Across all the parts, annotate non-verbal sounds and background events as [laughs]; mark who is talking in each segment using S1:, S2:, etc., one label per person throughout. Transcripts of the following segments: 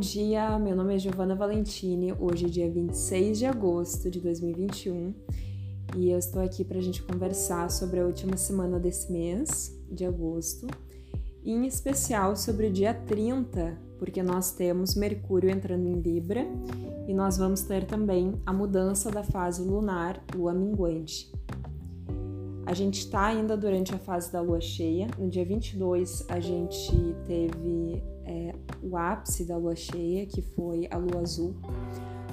S1: dia, meu nome é Giovanna Valentini. Hoje é dia 26 de agosto de 2021 e eu estou aqui para a gente conversar sobre a última semana desse mês, de agosto, e em especial sobre o dia 30, porque nós temos Mercúrio entrando em Libra e nós vamos ter também a mudança da fase lunar, lua minguante. A gente está ainda durante a fase da lua cheia. No dia 22, a gente teve é, o ápice da lua cheia, que foi a lua azul.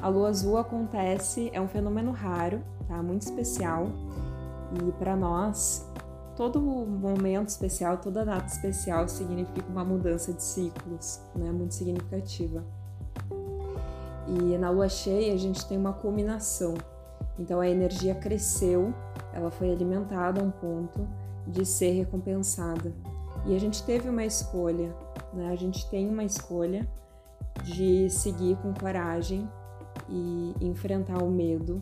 S1: A lua azul acontece, é um fenômeno raro, tá? Muito especial. E para nós, todo momento especial, toda data especial significa uma mudança de ciclos, né? Muito significativa. E na lua cheia a gente tem uma culminação. Então a energia cresceu ela foi alimentada a um ponto de ser recompensada. E a gente teve uma escolha, né? A gente tem uma escolha de seguir com coragem e enfrentar o medo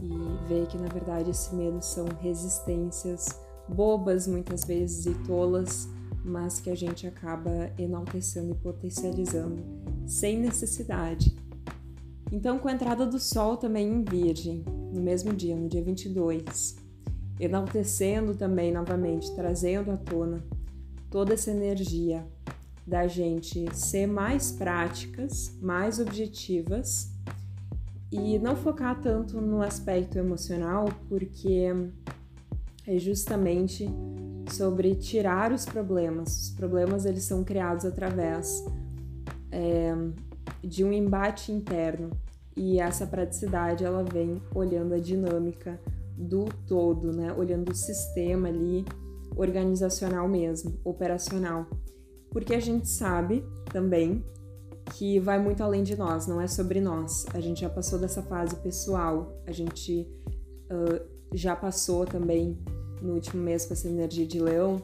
S1: e ver que na verdade esse medo são resistências bobas muitas vezes e tolas, mas que a gente acaba enaltecendo e potencializando sem necessidade. Então, com a entrada do Sol também em Virgem, no mesmo dia, no dia 22, enaltecendo também novamente, trazendo à tona toda essa energia da gente ser mais práticas, mais objetivas e não focar tanto no aspecto emocional, porque é justamente sobre tirar os problemas. Os problemas eles são criados através é, de um embate interno e essa praticidade ela vem olhando a dinâmica do todo, né? Olhando o sistema ali organizacional mesmo, operacional. Porque a gente sabe também que vai muito além de nós, não é sobre nós. A gente já passou dessa fase pessoal, a gente uh, já passou também no último mês com essa energia de leão,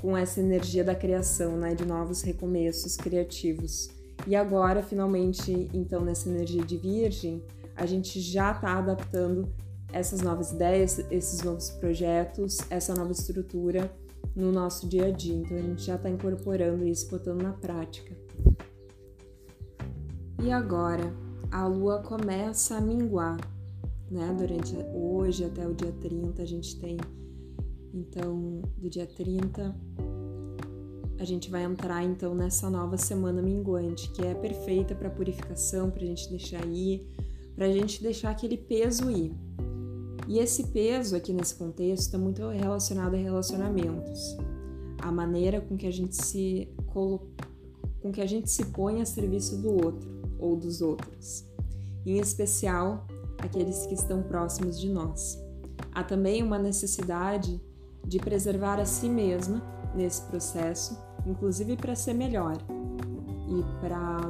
S1: com essa energia da criação, né? De novos recomeços criativos. E agora, finalmente, então, nessa energia de Virgem, a gente já está adaptando essas novas ideias, esses novos projetos, essa nova estrutura no nosso dia a dia. Então, a gente já está incorporando isso, botando na prática. E agora, a lua começa a minguar, né? Durante hoje até o dia 30, a gente tem, então, do dia 30 a gente vai entrar então nessa nova semana minguante, que é perfeita para purificação, para a gente deixar ir, para a gente deixar aquele peso ir. E esse peso aqui nesse contexto está muito relacionado a relacionamentos, a maneira com que a gente se com que a gente se põe a serviço do outro ou dos outros, em especial aqueles que estão próximos de nós. Há também uma necessidade de preservar a si mesma nesse processo inclusive para ser melhor e para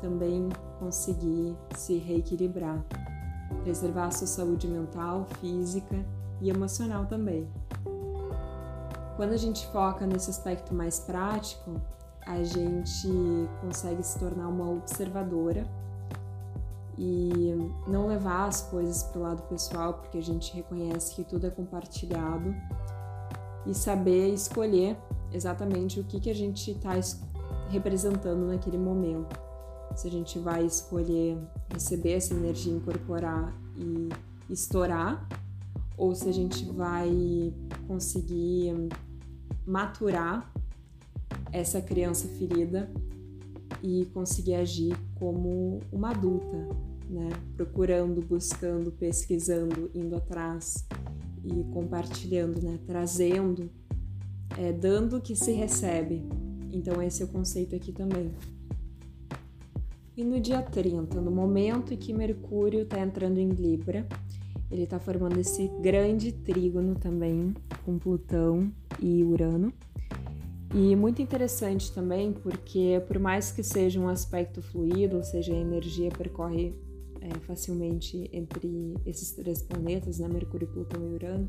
S1: também conseguir se reequilibrar, preservar a sua saúde mental, física e emocional também. Quando a gente foca nesse aspecto mais prático, a gente consegue se tornar uma observadora e não levar as coisas para o lado pessoal, porque a gente reconhece que tudo é compartilhado e saber escolher exatamente o que, que a gente está representando naquele momento. Se a gente vai escolher receber essa energia, incorporar e estourar, ou se a gente vai conseguir maturar essa criança ferida e conseguir agir como uma adulta, né? Procurando, buscando, pesquisando, indo atrás e compartilhando, né? Trazendo é, dando que se recebe. Então, esse é o conceito aqui também. E no dia 30, no momento em que Mercúrio está entrando em Libra, ele está formando esse grande trígono também com Plutão e Urano. E muito interessante também, porque por mais que seja um aspecto fluido, ou seja, a energia percorre é, facilmente entre esses três planetas, né, Mercúrio, Plutão e Urano,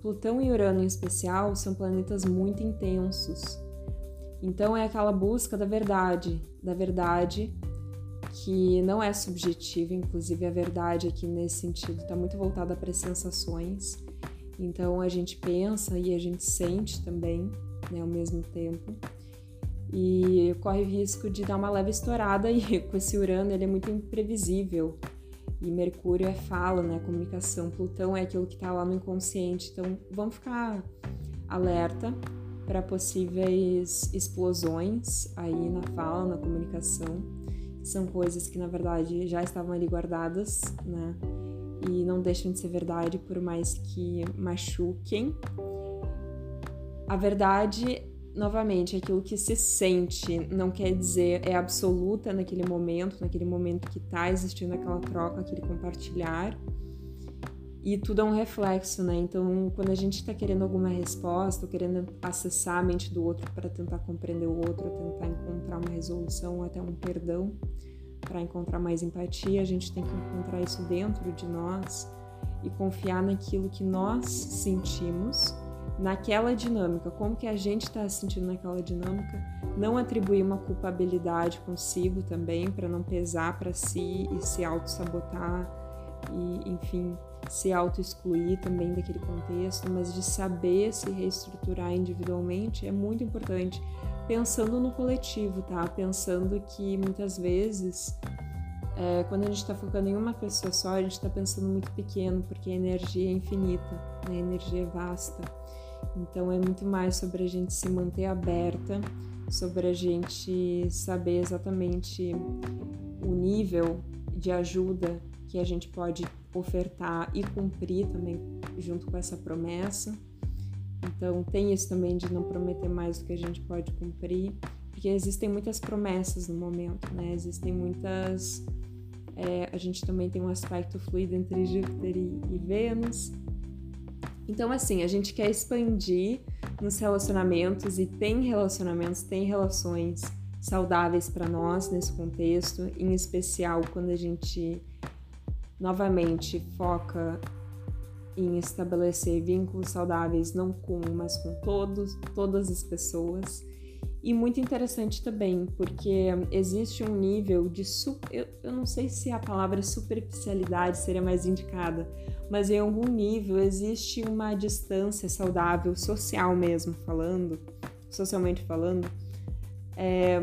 S1: Plutão e Urano em especial são planetas muito intensos. Então é aquela busca da verdade, da verdade que não é subjetiva, inclusive a verdade aqui nesse sentido está muito voltada para sensações. Então a gente pensa e a gente sente também, né, ao mesmo tempo. e corre o risco de dar uma leve estourada e [laughs] com esse Urano ele é muito imprevisível. E Mercúrio é fala, né, comunicação. Plutão é aquilo que está lá no inconsciente. Então, vamos ficar alerta para possíveis explosões aí na fala, na comunicação. São coisas que na verdade já estavam ali guardadas, né? E não deixam de ser verdade por mais que machuquem. A verdade, novamente, é aquilo que se sente, não quer dizer é absoluta naquele momento, naquele momento que está existindo aquela troca, aquele compartilhar e tudo é um reflexo, né? Então, quando a gente está querendo alguma resposta, ou querendo acessar a mente do outro para tentar compreender o outro, tentar encontrar uma resolução, ou até um perdão, para encontrar mais empatia, a gente tem que encontrar isso dentro de nós e confiar naquilo que nós sentimos, naquela dinâmica, como que a gente está sentindo naquela dinâmica, não atribuir uma culpabilidade consigo também, para não pesar para si e se auto-sabotar e, enfim, se auto-excluir também daquele contexto, mas de saber se reestruturar individualmente é muito importante. Pensando no coletivo, tá? Pensando que muitas vezes, é, quando a gente está focando em uma pessoa só, a gente está pensando muito pequeno, porque a energia é infinita, né? a energia é vasta. Então é muito mais sobre a gente se manter aberta, sobre a gente saber exatamente o nível de ajuda que a gente pode ofertar e cumprir também junto com essa promessa. Então, tem isso também de não prometer mais do que a gente pode cumprir, porque existem muitas promessas no momento, né? Existem muitas. É, a gente também tem um aspecto fluido entre Júpiter e, e Vênus. Então, assim, a gente quer expandir nos relacionamentos e tem relacionamentos, tem relações saudáveis para nós nesse contexto, em especial quando a gente novamente foca em estabelecer vínculos saudáveis não com um, mas com todos, todas as pessoas. E muito interessante também, porque existe um nível de eu, eu não sei se a palavra superficialidade seria mais indicada, mas em algum nível existe uma distância saudável, social mesmo falando, socialmente falando, é,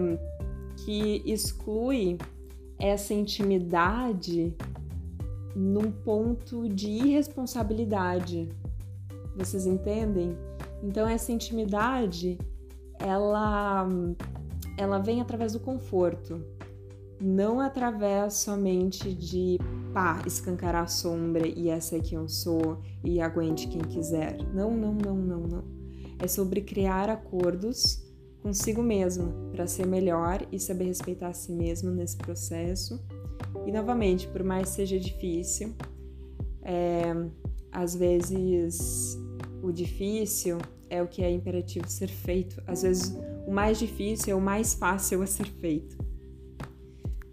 S1: que exclui essa intimidade num ponto de irresponsabilidade. Vocês entendem? Então essa intimidade, ela ela vem através do conforto, não através somente de pá, escancarar a sombra e essa é quem eu sou e aguente quem quiser. Não, não, não, não, não. É sobre criar acordos consigo mesma para ser melhor e saber respeitar a si mesma nesse processo e novamente, por mais seja difícil, é, às vezes o difícil é o que é imperativo ser feito. Às vezes o mais difícil é o mais fácil a ser feito.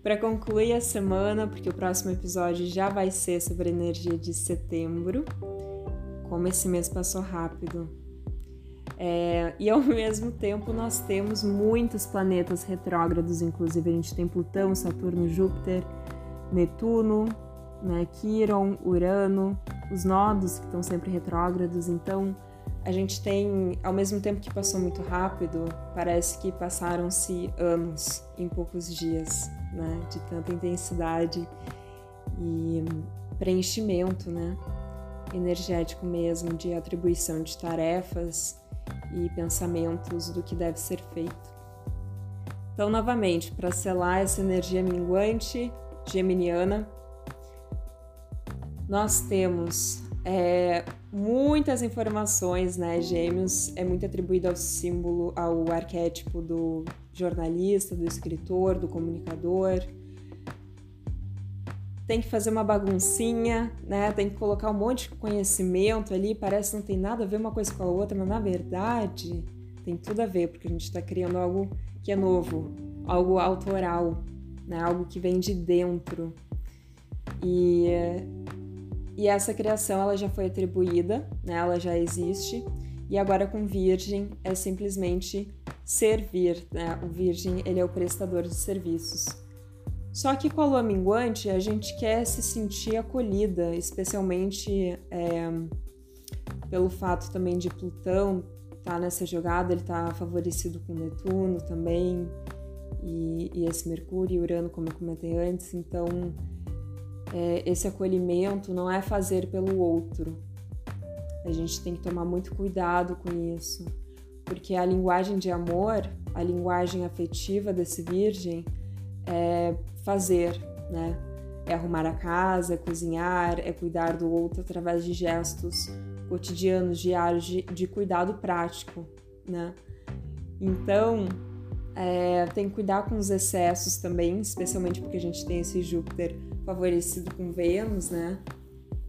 S1: Para concluir a semana, porque o próximo episódio já vai ser sobre a energia de setembro, como esse mês passou rápido. É, e ao [laughs] mesmo tempo nós temos muitos planetas retrógrados, inclusive a gente tem Plutão, Saturno, Júpiter, Netuno, né, Quiron, Urano, os nodos que estão sempre retrógrados. Então, a gente tem, ao mesmo tempo que passou muito rápido, parece que passaram-se anos em poucos dias, né, de tanta intensidade e preenchimento, né, energético mesmo, de atribuição de tarefas e pensamentos do que deve ser feito. Então, novamente, para selar essa energia minguante, geminiana, nós temos é, muitas informações, né? Gêmeos é muito atribuído ao símbolo, ao arquétipo do jornalista, do escritor, do comunicador. Tem que fazer uma baguncinha, né? Tem que colocar um monte de conhecimento ali, parece que não tem nada a ver uma coisa com a outra, mas na verdade tem tudo a ver, porque a gente está criando algo que é novo, algo autoral, né? algo que vem de dentro. E, e essa criação ela já foi atribuída, né? ela já existe, e agora com Virgem é simplesmente servir. Né? O Virgem ele é o prestador de serviços. Só que com a lua minguante a gente quer se sentir acolhida, especialmente é, pelo fato também de Plutão estar tá nessa jogada, ele tá favorecido com Netuno também, e, e esse Mercúrio e Urano, como eu comentei antes, então é, esse acolhimento não é fazer pelo outro. A gente tem que tomar muito cuidado com isso, porque a linguagem de amor, a linguagem afetiva desse virgem é fazer, né? É arrumar a casa, é cozinhar, é cuidar do outro através de gestos cotidianos, diários, de, de cuidado prático, né? Então, é, tem que cuidar com os excessos também, especialmente porque a gente tem esse Júpiter favorecido com Vênus, né?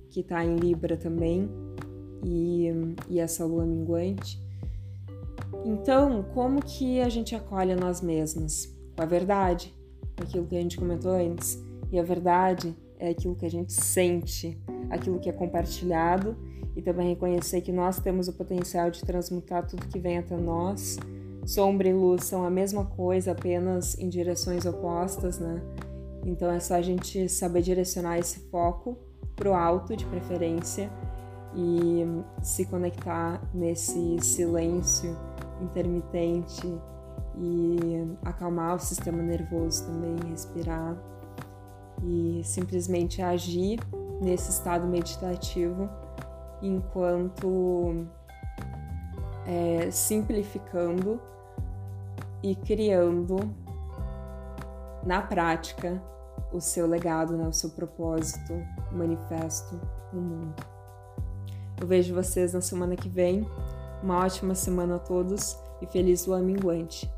S1: Que tá em Libra também, e, e essa lua minguante. Então, como que a gente acolhe nós mesmas? Com a verdade, aquilo que a gente comentou antes. E a verdade é aquilo que a gente sente, aquilo que é compartilhado e também reconhecer que nós temos o potencial de transmutar tudo que vem até nós. Sombra e luz são a mesma coisa, apenas em direções opostas, né? Então é só a gente saber direcionar esse foco pro alto, de preferência, e se conectar nesse silêncio intermitente e acalmar o sistema nervoso também, respirar e simplesmente agir nesse estado meditativo enquanto é, simplificando e criando na prática o seu legado, né, o seu propósito, manifesto no mundo. Eu vejo vocês na semana que vem. Uma ótima semana a todos e feliz lua minguante.